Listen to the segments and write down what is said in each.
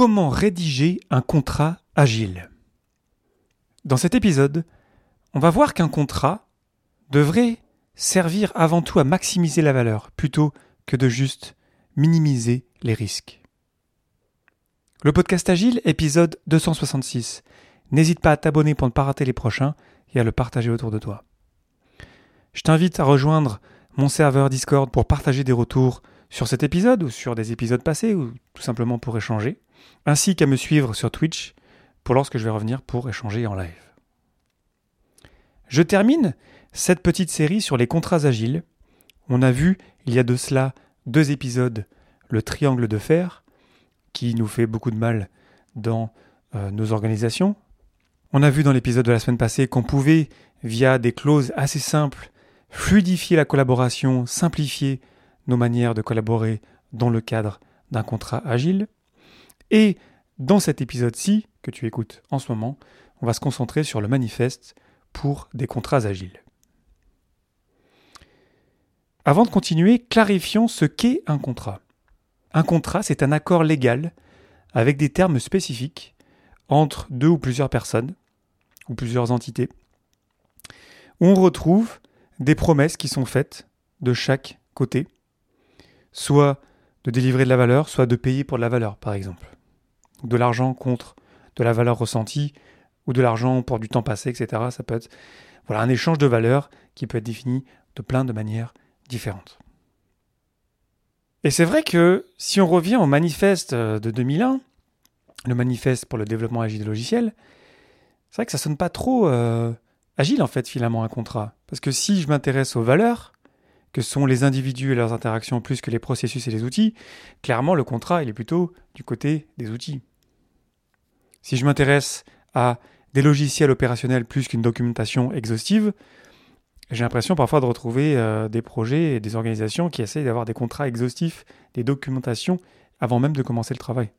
comment rédiger un contrat agile. Dans cet épisode, on va voir qu'un contrat devrait servir avant tout à maximiser la valeur plutôt que de juste minimiser les risques. Le podcast Agile, épisode 266. N'hésite pas à t'abonner pour ne pas rater les prochains et à le partager autour de toi. Je t'invite à rejoindre mon serveur Discord pour partager des retours sur cet épisode ou sur des épisodes passés ou tout simplement pour échanger, ainsi qu'à me suivre sur Twitch pour lorsque je vais revenir pour échanger en live. Je termine cette petite série sur les contrats agiles. On a vu il y a de cela deux épisodes le triangle de fer qui nous fait beaucoup de mal dans euh, nos organisations. On a vu dans l'épisode de la semaine passée qu'on pouvait, via des clauses assez simples, fluidifier la collaboration, simplifier nos manières de collaborer dans le cadre d'un contrat agile. Et dans cet épisode-ci, que tu écoutes en ce moment, on va se concentrer sur le manifeste pour des contrats agiles. Avant de continuer, clarifions ce qu'est un contrat. Un contrat, c'est un accord légal avec des termes spécifiques entre deux ou plusieurs personnes ou plusieurs entités, où on retrouve des promesses qui sont faites de chaque côté soit de délivrer de la valeur, soit de payer pour de la valeur, par exemple. De l'argent contre de la valeur ressentie, ou de l'argent pour du temps passé, etc. Ça peut être voilà, un échange de valeur qui peut être défini de plein de manières différentes. Et c'est vrai que si on revient au manifeste de 2001, le manifeste pour le développement agile des logiciels, c'est vrai que ça sonne pas trop euh, agile en fait finalement un contrat. Parce que si je m'intéresse aux valeurs, que sont les individus et leurs interactions plus que les processus et les outils, clairement le contrat il est plutôt du côté des outils. Si je m'intéresse à des logiciels opérationnels plus qu'une documentation exhaustive, j'ai l'impression parfois de retrouver euh, des projets et des organisations qui essayent d'avoir des contrats exhaustifs, des documentations avant même de commencer le travail.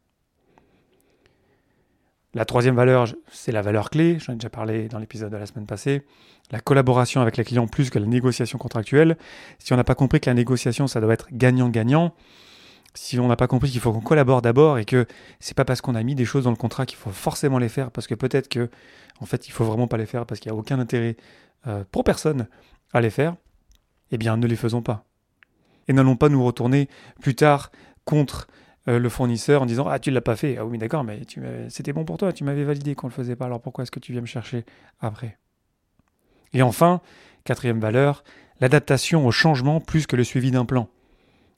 La troisième valeur, c'est la valeur clé, j'en ai déjà parlé dans l'épisode de la semaine passée, la collaboration avec les clients plus que la négociation contractuelle. Si on n'a pas compris que la négociation, ça doit être gagnant-gagnant, si on n'a pas compris qu'il faut qu'on collabore d'abord et que c'est pas parce qu'on a mis des choses dans le contrat qu'il faut forcément les faire, parce que peut-être que fait il faut vraiment pas les faire parce qu'il n'y a aucun intérêt euh, pour personne à les faire, eh bien ne les faisons pas. Et n'allons pas nous retourner plus tard contre euh, le fournisseur en disant Ah, tu l'as pas fait. Ah oui, d'accord, mais c'était bon pour toi, tu m'avais validé qu'on le faisait pas, alors pourquoi est-ce que tu viens me chercher après? Et enfin, quatrième valeur, l'adaptation au changement plus que le suivi d'un plan.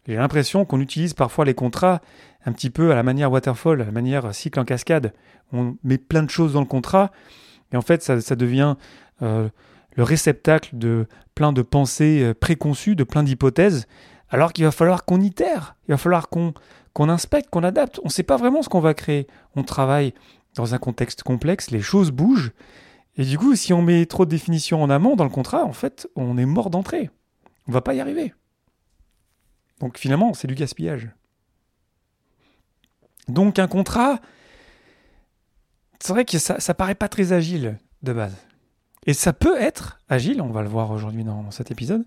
J'ai l'impression qu'on utilise parfois les contrats un petit peu à la manière waterfall, à la manière cycle en cascade. On met plein de choses dans le contrat et en fait ça, devient euh, le réceptacle de plein de pensées euh, préconçues, de plein d'hypothèses, alors qu'il va falloir qu'on itère, il va falloir qu'on qu'on inspecte, qu'on adapte. On ne sait pas vraiment ce qu'on va créer. On travaille dans un contexte complexe, les choses bougent. Et du coup, si on met trop de définitions en amont dans le contrat, en fait, on est mort d'entrée. On ne va pas y arriver. Donc finalement, c'est du gaspillage. Donc un contrat, c'est vrai que ça, ça paraît pas très agile de base. Et ça peut être agile, on va le voir aujourd'hui dans cet épisode.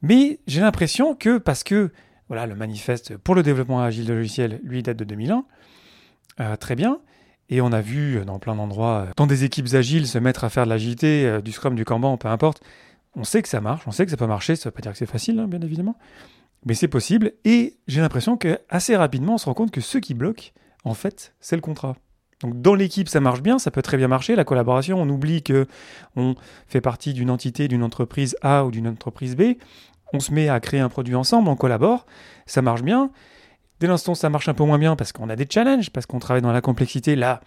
Mais j'ai l'impression que parce que voilà, le manifeste pour le développement agile de logiciels, lui, date de 2001. Euh, très bien. Et on a vu euh, dans plein d'endroits, euh, dans des équipes agiles, se mettre à faire de l'agilité, du scrum, du kanban, peu importe. On sait que ça marche, on sait que ça peut marcher, ça ne veut pas dire que c'est facile, hein, bien évidemment. Mais c'est possible. Et j'ai l'impression qu'assez rapidement, on se rend compte que ce qui bloque, en fait, c'est le contrat. Donc dans l'équipe, ça marche bien, ça peut très bien marcher. La collaboration, on oublie que on fait partie d'une entité, d'une entreprise A ou d'une entreprise B on se met à créer un produit ensemble, on collabore, ça marche bien. Dès l'instant ça marche un peu moins bien parce qu'on a des challenges, parce qu'on travaille dans la complexité, là,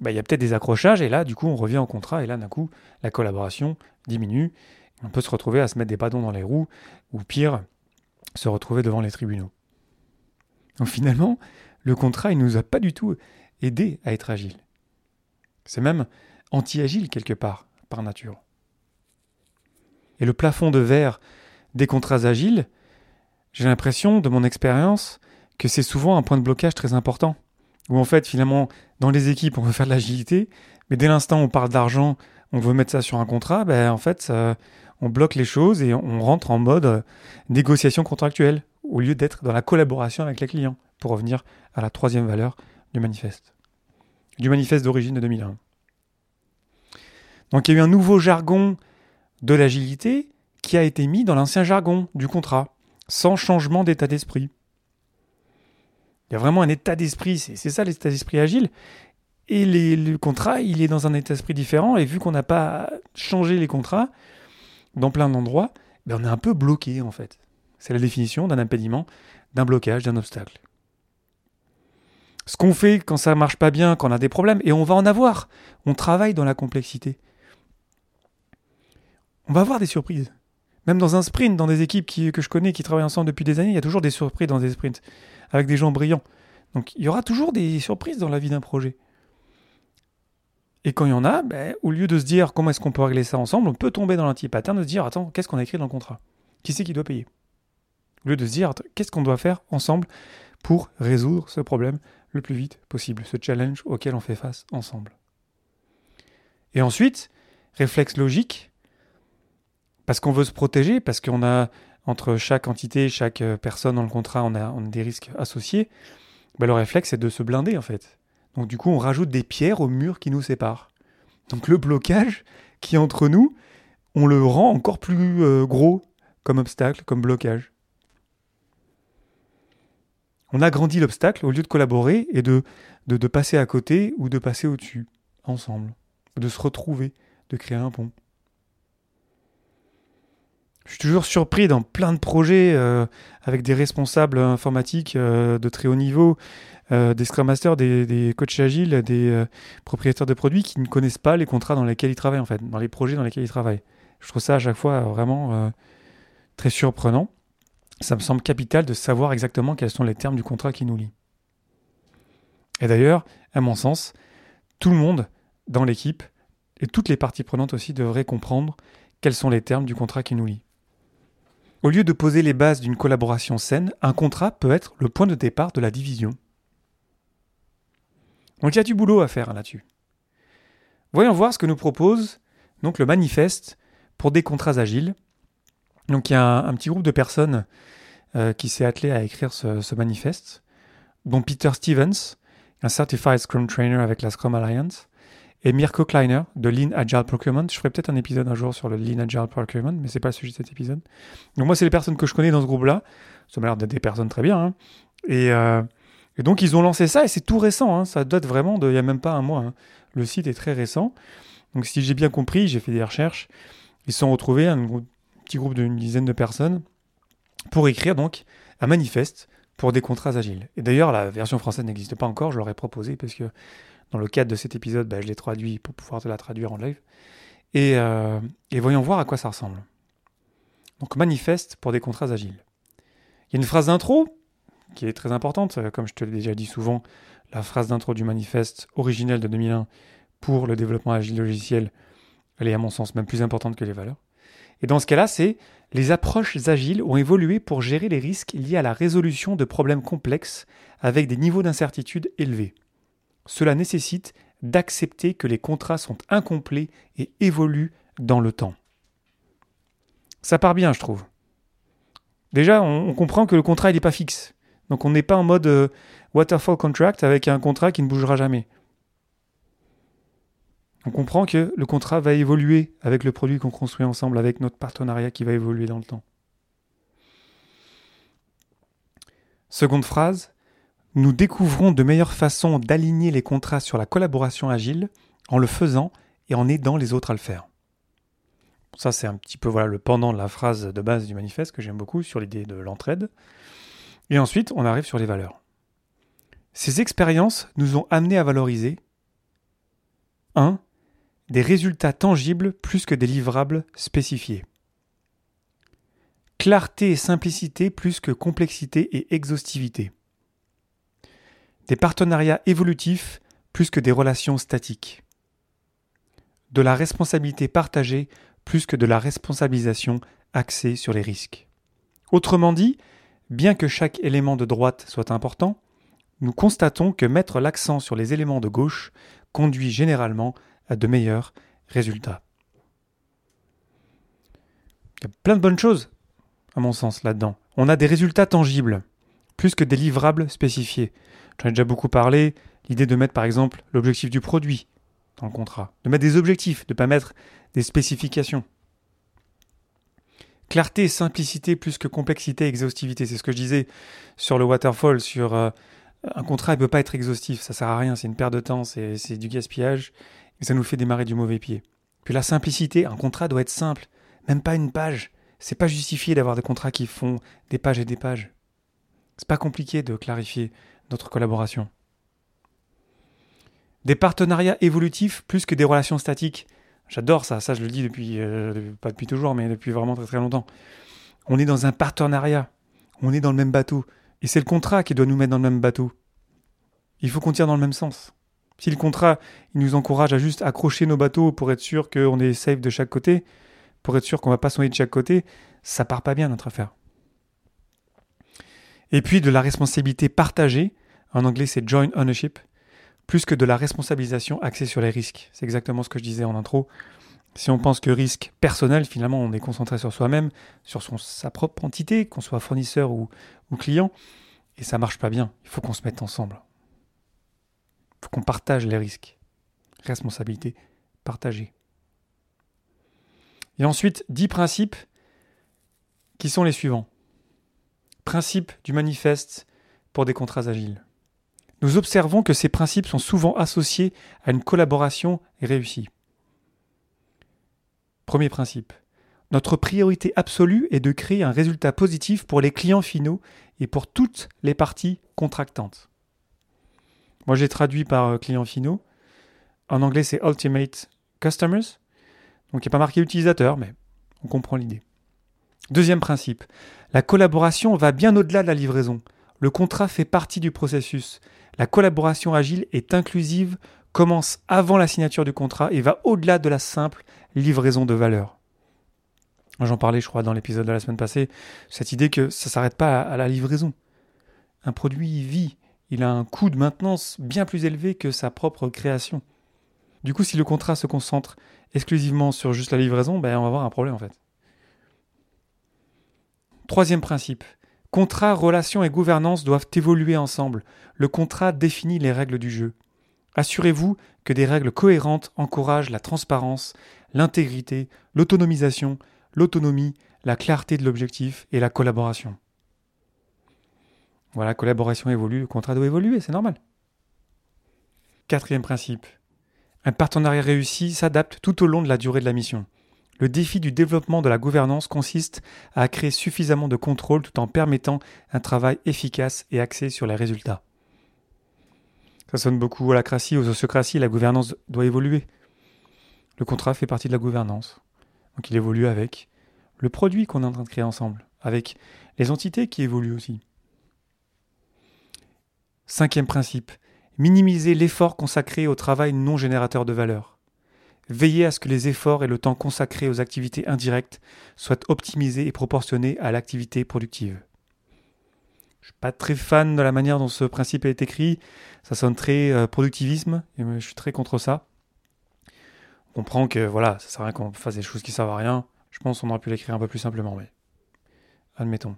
bah, il y a peut-être des accrochages, et là, du coup, on revient au contrat, et là, d'un coup, la collaboration diminue. On peut se retrouver à se mettre des bâtons dans les roues, ou pire, se retrouver devant les tribunaux. Donc finalement, le contrat, il ne nous a pas du tout aidé à être agile. C'est même anti-agile quelque part, par nature. Et le plafond de verre des contrats agiles, j'ai l'impression, de mon expérience, que c'est souvent un point de blocage très important. Où en fait, finalement, dans les équipes, on veut faire de l'agilité, mais dès l'instant où on parle d'argent, on veut mettre ça sur un contrat, ben, en fait, on bloque les choses et on rentre en mode euh, négociation contractuelle, au lieu d'être dans la collaboration avec les clients, pour revenir à la troisième valeur du manifeste. Du manifeste d'origine de 2001. Donc il y a eu un nouveau jargon de l'agilité qui a été mis dans l'ancien jargon du contrat, sans changement d'état d'esprit. Il y a vraiment un état d'esprit, c'est ça l'état d'esprit agile. Et le contrat, il est dans un état d'esprit différent, et vu qu'on n'a pas changé les contrats dans plein d'endroits, ben on est un peu bloqué en fait. C'est la définition d'un impédiment, d'un blocage, d'un obstacle. Ce qu'on fait quand ça marche pas bien, quand on a des problèmes, et on va en avoir. On travaille dans la complexité. On va avoir des surprises. Même dans un sprint, dans des équipes que je connais, qui travaillent ensemble depuis des années, il y a toujours des surprises dans des sprints, avec des gens brillants. Donc il y aura toujours des surprises dans la vie d'un projet. Et quand il y en a, ben, au lieu de se dire comment est-ce qu'on peut régler ça ensemble, on peut tomber dans l'anti-pattern de se dire attends, qu'est-ce qu'on a écrit dans le contrat? Qui c'est qui doit payer? Au lieu de se dire qu'est-ce qu'on doit faire ensemble pour résoudre ce problème le plus vite possible, ce challenge auquel on fait face ensemble? Et ensuite, réflexe logique, parce qu'on veut se protéger, parce qu'on a, entre chaque entité, chaque euh, personne dans le contrat, on a, des risques associés, ben le réflexe c'est de se blinder en fait. Donc du coup, on rajoute des pierres au mur qui nous séparent. Donc le blocage qui est entre nous, on le rend encore plus euh, gros comme obstacle, comme blocage on agrandit l'obstacle au lieu de collaborer et de, de, passer à côté ou de passer au-dessus, ensemble, de se retrouver, de créer un pont. Je suis toujours surpris dans plein de projets euh, avec des responsables informatiques euh, de très haut niveau, euh, des Scrum Masters, des, des coachs agiles, des propriétaires de produits qui ne connaissent pas les contrats dans lesquels ils travaillent, en fait, dans les projets dans lesquels ils travaillent. Je trouve ça à chaque fois vraiment très surprenant ça me semble capital de savoir exactement quels sont les termes du contrat qui nous lie. Et d'ailleurs, à mon sens, tout le monde dans l'équipe et toutes les parties prenantes aussi devraient comprendre quels sont les termes du contrat qui nous lie. Au lieu de poser les bases d'une collaboration saine, un contrat peut être le point de départ de la division. Donc il y a du boulot à faire là-dessus. Voyons voir ce que nous propose donc le manifeste pour des contrats agiles donc il y a un, petit groupe de personnes euh, qui s'est attelé à écrire ce, manifeste, dont Peter Stevens, un Certified Scrum Trainer avec la Scrum Alliance, et Mirko Kleiner de Lean Agile Procurement. Je ferai peut-être un épisode un jour sur le Lean Agile Procurement, mais c'est pas le sujet de cet épisode. Donc moi, c'est les personnes que je connais dans ce groupe-là. Ça m'a l'air d'être des personnes très bien. Hein. Euh, et, donc ils ont lancé ça et c'est tout récent. Hein. Ça date vraiment de, il n'y a même pas un mois. Hein. Le site est très récent. Donc si j'ai bien compris, j'ai fait des recherches. Ils se sont retrouvés, un petit groupe d'une dizaine de personnes, pour écrire donc un manifeste pour des contrats agiles. Et d'ailleurs, la version française n'existe pas encore, je l'aurais proposé parce que dans le cadre de cet épisode, bah, je l'ai traduit pour pouvoir te la traduire en live. Et, euh, et, voyons voir à quoi ça ressemble. Donc, manifeste pour des contrats agiles. Il y a une phrase d'intro qui est très importante, comme je te l'ai déjà dit souvent, la phrase d'intro du manifeste originel de 2001 pour le développement agile logiciel, elle est à mon sens même plus importante que les valeurs. Et dans ce cas-là, c'est les approches agiles ont évolué pour gérer les risques liés à la résolution de problèmes complexes avec des niveaux d'incertitude élevés. Cela nécessite d'accepter que les contrats sont incomplets et évoluent dans le temps. Ça part bien, je trouve. Déjà, on, comprend que le contrat n'est pas fixe. Donc on n'est pas en mode euh, waterfall contract avec un contrat qui ne bougera jamais on comprend que le contrat va évoluer avec le produit qu'on construit ensemble, avec notre partenariat qui va évoluer dans le temps. Seconde phrase, nous découvrons de meilleures façons d'aligner les contrats sur la collaboration agile en le faisant et en aidant les autres à le faire. Ça, c'est un petit peu voilà, le pendant de la phrase de base du manifeste que j'aime beaucoup sur l'idée de l'entraide. Et ensuite, on arrive sur les valeurs. Ces expériences nous ont amenés à valoriser 1 des résultats tangibles plus que des livrables spécifiés. Clarté et simplicité plus que complexité et exhaustivité. Des partenariats évolutifs plus que des relations statiques. De la responsabilité partagée plus que de la responsabilisation axée sur les risques. Autrement dit, bien que chaque élément de droite soit important, nous constatons que mettre l'accent sur les éléments de gauche conduit généralement à de meilleurs résultats. Il y a plein de bonnes choses, à mon sens, là-dedans. On a des résultats tangibles, plus que des livrables spécifiés. J'en ai déjà beaucoup parlé. L'idée de mettre par exemple l'objectif du produit dans le contrat, de mettre des objectifs, de ne pas mettre des spécifications. Clarté simplicité plus que complexité exhaustivité. C'est ce que je disais sur le waterfall, sur euh, un contrat, il ne peut pas être exhaustif, ça sert à rien, c'est une perte de temps, c'est du gaspillage, et ça nous fait démarrer du mauvais pied. Puis la simplicité, un contrat doit être simple, même pas une page. C'est pas justifié d'avoir des contrats qui font des pages et des pages. C'est pas compliqué de clarifier notre collaboration. Des partenariats évolutifs plus que des relations statiques. J'adore ça, ça je le dis depuis, euh, pas depuis toujours, mais depuis vraiment très très longtemps. On est dans un partenariat, on est dans le même bateau, et c'est le contrat qui doit nous mettre dans le même bateau. Il faut qu'on tire dans le même sens. Si le contrat il nous encourage à juste accrocher nos bateaux pour être sûr qu'on est safe de chaque côté, pour être sûr qu'on va pas soigner de chaque côté, ça part pas bien notre affaire. Et puis de la responsabilité partagée, en anglais c'est joint ownership, plus que de la responsabilisation axée sur les risques. C'est exactement ce que je disais en intro. Si on pense que risque personnel, finalement, on est concentré sur soi-même, sur sa propre entité, qu'on soit fournisseur ou, client, et ça marche pas bien. Il faut qu'on se mette ensemble. Il faut qu'on partage les risques. Responsabilité partagée. Et ensuite, dix principes qui sont les suivants. Principe du manifeste pour des contrats agiles. Nous observons que ces principes sont souvent associés à une collaboration réussie. Premier principe. Notre priorité absolue est de créer un résultat positif pour les clients finaux et pour toutes les parties contractantes. Moi, j'ai traduit par euh, clients finaux. En anglais, c'est Ultimate Customers. Donc, il n'y a pas marqué utilisateur, mais on comprend l'idée. Deuxième principe. La collaboration va bien au-delà de la livraison. Le contrat fait partie du processus. La collaboration agile est inclusive, commence avant la signature du contrat et va au-delà de la simple livraison de valeur. J'en parlais, je crois, dans l'épisode de la semaine passée, cette idée que ça ne s'arrête pas à la livraison. Un produit vit, il a un coût de maintenance bien plus élevé que sa propre création. Du coup, si le contrat se concentre exclusivement sur juste la livraison, ben, on va avoir un problème en fait. Troisième principe. Contrat, relations et gouvernance doivent évoluer ensemble. Le contrat définit les règles du jeu. Assurez-vous que des règles cohérentes encouragent la transparence, l'intégrité, l'autonomisation, l'autonomie, la clarté de l'objectif et la collaboration. Voilà, collaboration évolue, le contrat doit évoluer, c'est normal. Quatrième principe. Un partenariat réussi s'adapte tout au long de la durée de la mission. Le défi du développement de la gouvernance consiste à créer suffisamment de contrôle tout en permettant un travail efficace et axé sur les résultats. Ça sonne beaucoup à la cratie, aux sociocraties, la gouvernance doit évoluer. Le contrat fait partie de la gouvernance. Donc il évolue avec le produit qu'on est en train de créer ensemble, avec les entités qui évoluent aussi. Cinquième principe, minimiser l'effort consacré au travail non générateur de valeur. Veiller à ce que les efforts et le temps consacrés aux activités indirectes soient optimisés et proportionnés à l'activité productive. Je suis pas très fan de la manière dont ce principe est écrit. Ça sonne très euh, productivisme et je suis très contre ça. On comprend que voilà, ça sert à rien qu'on fasse des choses qui servent à rien. Je pense qu'on aurait pu l'écrire un peu plus simplement, mais admettons.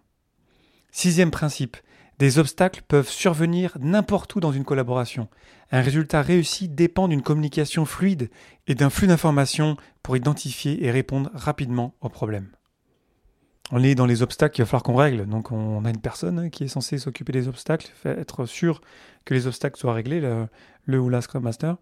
Sixième principe, des obstacles peuvent survenir n'importe où dans une collaboration. Un résultat réussi dépend d'une communication fluide et d'un flux d'informations pour identifier et répondre rapidement aux problèmes. On est dans les obstacles qu'il va falloir qu'on règle. Donc on a une personne qui est censée s'occuper des obstacles, être sûr que les obstacles soient réglés, le, ou la Scrum Master.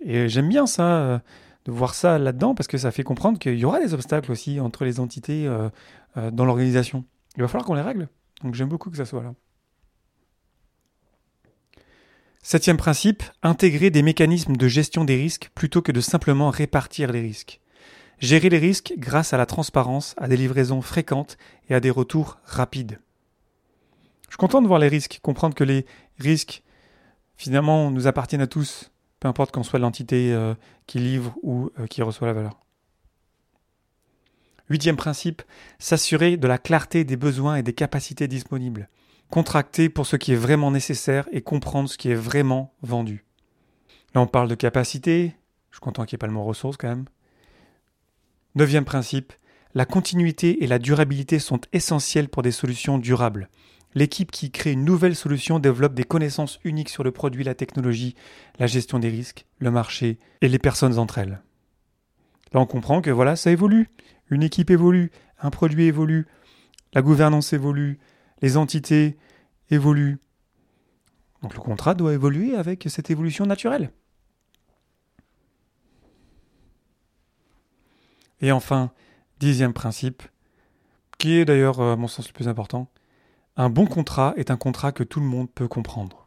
Et j'aime bien ça, euh, de voir ça là-dedans, parce que ça fait comprendre qu'il y aura des obstacles aussi entre les entités euh, euh, dans l'organisation. Il va falloir qu'on les règle. Donc j'aime beaucoup que ça soit là. Septième principe, intégrer des mécanismes de gestion des risques plutôt que de simplement répartir les risques. Gérer les risques grâce à la transparence, à des livraisons fréquentes et à des retours rapides. Je suis content de voir les risques, comprendre que les risques, finalement, nous appartiennent à tous, peu importe qu'on soit l'entité euh, qui livre ou euh, qui reçoit la valeur. Huitième principe, s'assurer de la clarté des besoins et des capacités disponibles contracter pour ce qui est vraiment nécessaire et comprendre ce qui est vraiment vendu. Là, on parle de capacité. Je suis content qu'il n'y ait pas le mot ressources quand même. Neuvième principe, la continuité et la durabilité sont essentielles pour des solutions durables. L'équipe qui crée une nouvelle solution développe des connaissances uniques sur le produit, la technologie, la gestion des risques, le marché et les personnes entre elles. Là, on comprend que voilà, ça évolue. Une équipe évolue, un produit évolue, la gouvernance évolue, les entités évoluent. Donc le contrat doit évoluer avec cette évolution naturelle. Et enfin, dixième principe, qui est d'ailleurs à mon sens le plus important, un bon contrat est un contrat que tout le monde peut comprendre.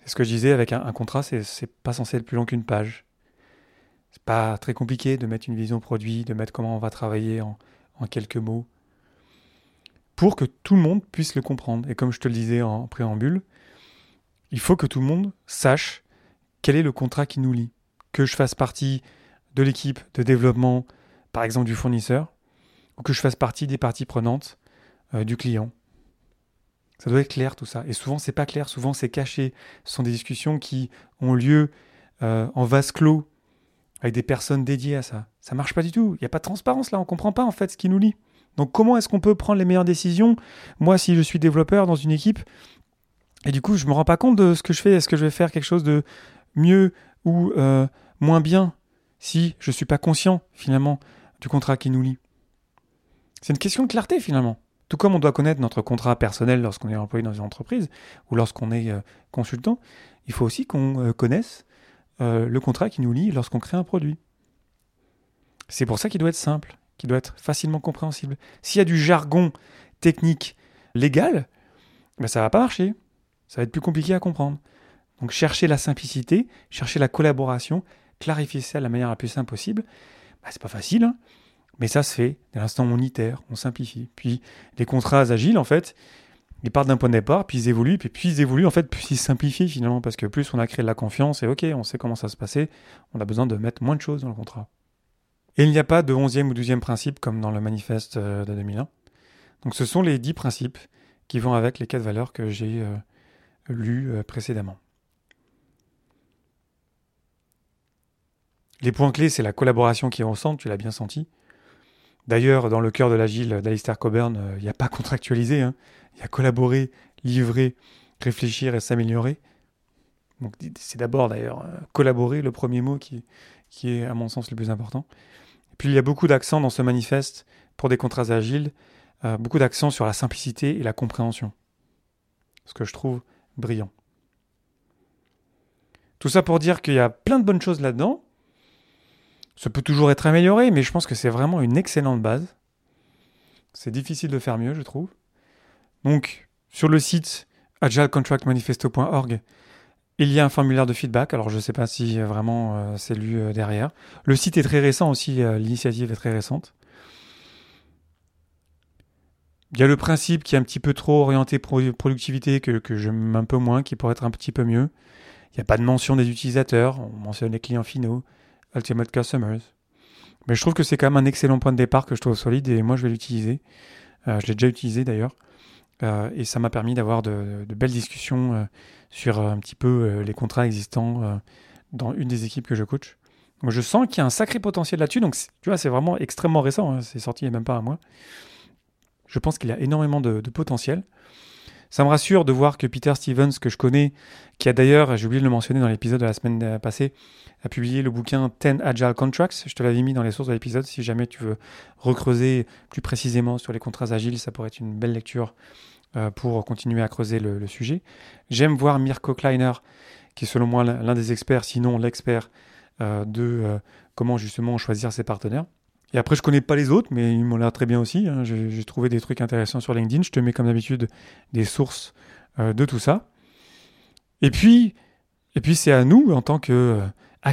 C'est ce que je disais avec un, contrat, c'est pas censé être plus long qu'une page. C'est pas très compliqué de mettre une vision produit, de mettre comment on va travailler en quelques mots, pour que tout le monde puisse le comprendre. Et comme je te le disais en préambule, il faut que tout le monde sache quel est le contrat qui nous lie. Que je fasse partie de l'équipe de développement, par exemple du fournisseur, ou que je fasse partie des parties prenantes euh, du client. Ça doit être clair tout ça. Et souvent, c'est pas clair, souvent, c'est caché. Ce sont des discussions qui ont lieu euh, en vase clos, avec des personnes dédiées à ça. Ça marche pas du tout. Il n'y a pas de transparence là, on comprend pas en fait ce qui nous lie. Donc, comment est-ce qu'on peut prendre les meilleures décisions? Moi, si je suis développeur dans une équipe, et du coup, je me rends pas compte de ce que je fais. Est-ce que je vais faire quelque chose de mieux ou euh, moins bien si je suis pas conscient finalement du contrat qui nous lie? C'est une question de clarté finalement. Tout comme on doit connaître notre contrat personnel lorsqu'on est employé dans une entreprise ou lorsqu'on est euh, consultant, il faut aussi qu'on euh, connaisse le contrat qui nous lie lorsqu'on crée un produit. C'est pour ça qu'il doit être simple, qu'il doit être facilement compréhensible. S'il y a du jargon technique légal, ben ça va pas marcher. Ça va être plus compliqué à comprendre. Donc chercher la simplicité, chercher la collaboration, clarifier ça de la manière la plus simple possible, ben, c'est pas facile. Hein mais ça se fait, dès l'instant on itère, on simplifie. Puis les contrats agiles, en fait, ils partent d'un point de départ, puis ils évoluent, puis ils évoluent, en fait, plus ils simplifient finalement, parce que plus on a créé de la confiance, et ok, on sait comment ça se passait, on a besoin de mettre moins de choses dans le contrat. Et il n'y a pas de onzième ou douzième principe comme dans le manifeste euh, de 2001. Donc ce sont les dix principes qui vont avec les quatre valeurs que j'ai euh, lues euh, précédemment. Les points clés, c'est la collaboration qui est au centre, tu l'as bien senti. D'ailleurs, dans le cœur de l'agile d'Alistair Coburn, il n'y a pas contractualisé. Hein. Il y a collaborer, livrer, réfléchir et s'améliorer. C'est d'abord d'ailleurs collaborer, le premier mot qui est à mon sens le plus important. Puis il y a beaucoup d'accents dans ce manifeste pour des contrats agiles, euh, beaucoup d'accents sur la simplicité et la compréhension. Ce que je trouve brillant. Tout ça pour dire qu'il y a plein de bonnes choses là-dedans, ça peut toujours être amélioré, mais je pense que c'est vraiment une excellente base. C'est difficile de faire mieux, je trouve. Donc, sur le site agilecontractmanifesto.org, il y a un formulaire de feedback. Alors, je ne sais pas si euh, vraiment euh, c'est lu euh, derrière. Le site est très récent aussi, l'initiative est très récente. Il y a le principe qui est un petit peu trop orienté productivité que, que j'aime un peu moins, qui pourrait être un petit peu mieux. Il n'y a pas de mention des utilisateurs, on mentionne les clients finaux. Ultimate Customers. Mais je trouve que c'est quand même un excellent point de départ que je trouve solide et moi je vais l'utiliser. Je l'ai déjà utilisé d'ailleurs. Et ça m'a permis d'avoir de, belles discussions sur un petit peu les contrats existants dans une des équipes que je coach. Donc je sens qu'il y a un sacré potentiel là-dessus. Donc tu vois, c'est vraiment extrêmement récent. Hein. C'est sorti il n'y a même pas un mois. Je pense qu'il y a énormément de potentiel. Ça me rassure de voir que Peter Stevens, que je connais, qui a d'ailleurs, j'ai oublié de le mentionner dans l'épisode de la semaine passée, a publié le bouquin 10 Agile Contracts. Je te l'avais mis dans les sources de l'épisode. Si jamais tu veux recreuser plus précisément sur les contrats agiles, ça pourrait être une belle lecture euh, pour continuer à creuser le, sujet. J'aime voir Mirko Kleiner, qui est selon moi l'un des experts, sinon l'expert euh, de euh, comment justement choisir ses partenaires. Et après, je connais pas les autres, mais ils m'ont l'air très bien aussi. Hein. J'ai trouvé des trucs intéressants sur LinkedIn. Je te mets comme d'habitude des sources de tout ça. Et puis, et puis c'est à nous, en tant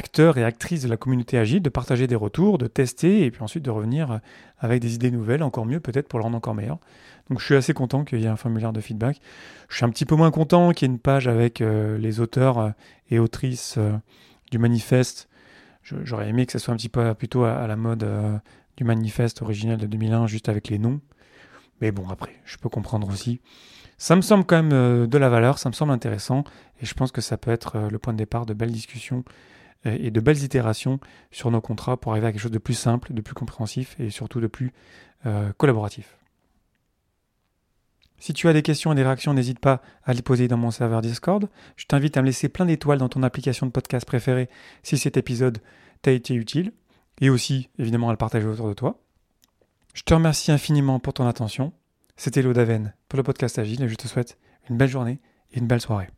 qu'acteurs et actrices de la communauté agile, de partager des retours, de tester, et puis ensuite de revenir avec des idées nouvelles, encore mieux peut-être pour le rendre encore meilleur. Donc je suis assez content qu'il y ait un formulaire de feedback. Je suis un petit peu moins content qu'il y ait une page avec euh, les auteurs euh, et autrices du manifeste J'aurais aimé que ça soit un petit peu plutôt à, la mode euh, du manifeste originel de 2001, juste avec les noms. Mais bon, après, je peux comprendre aussi. Ça me semble quand même euh, de la valeur, ça me semble intéressant, et je pense que ça peut être euh, le point de départ de belles discussions et de belles itérations sur nos contrats pour arriver à quelque chose de plus simple, de plus compréhensif et surtout de plus collaboratif. Si tu as des questions et des réactions, n'hésite pas à les poser dans mon serveur Discord. Je t'invite à me laisser plein d'étoiles dans ton application de podcast préférée si cet épisode t'a été utile. Et aussi, évidemment, à le partager autour de toi. Je te remercie infiniment pour ton attention. C'était Lodaven pour le podcast Agile et je te souhaite une belle journée et une belle soirée.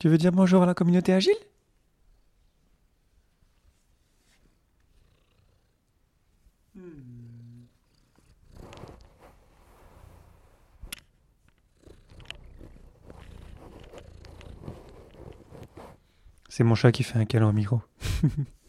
Tu veux dire bonjour à la communauté Agile? C'est mon chat qui fait un câlin au micro.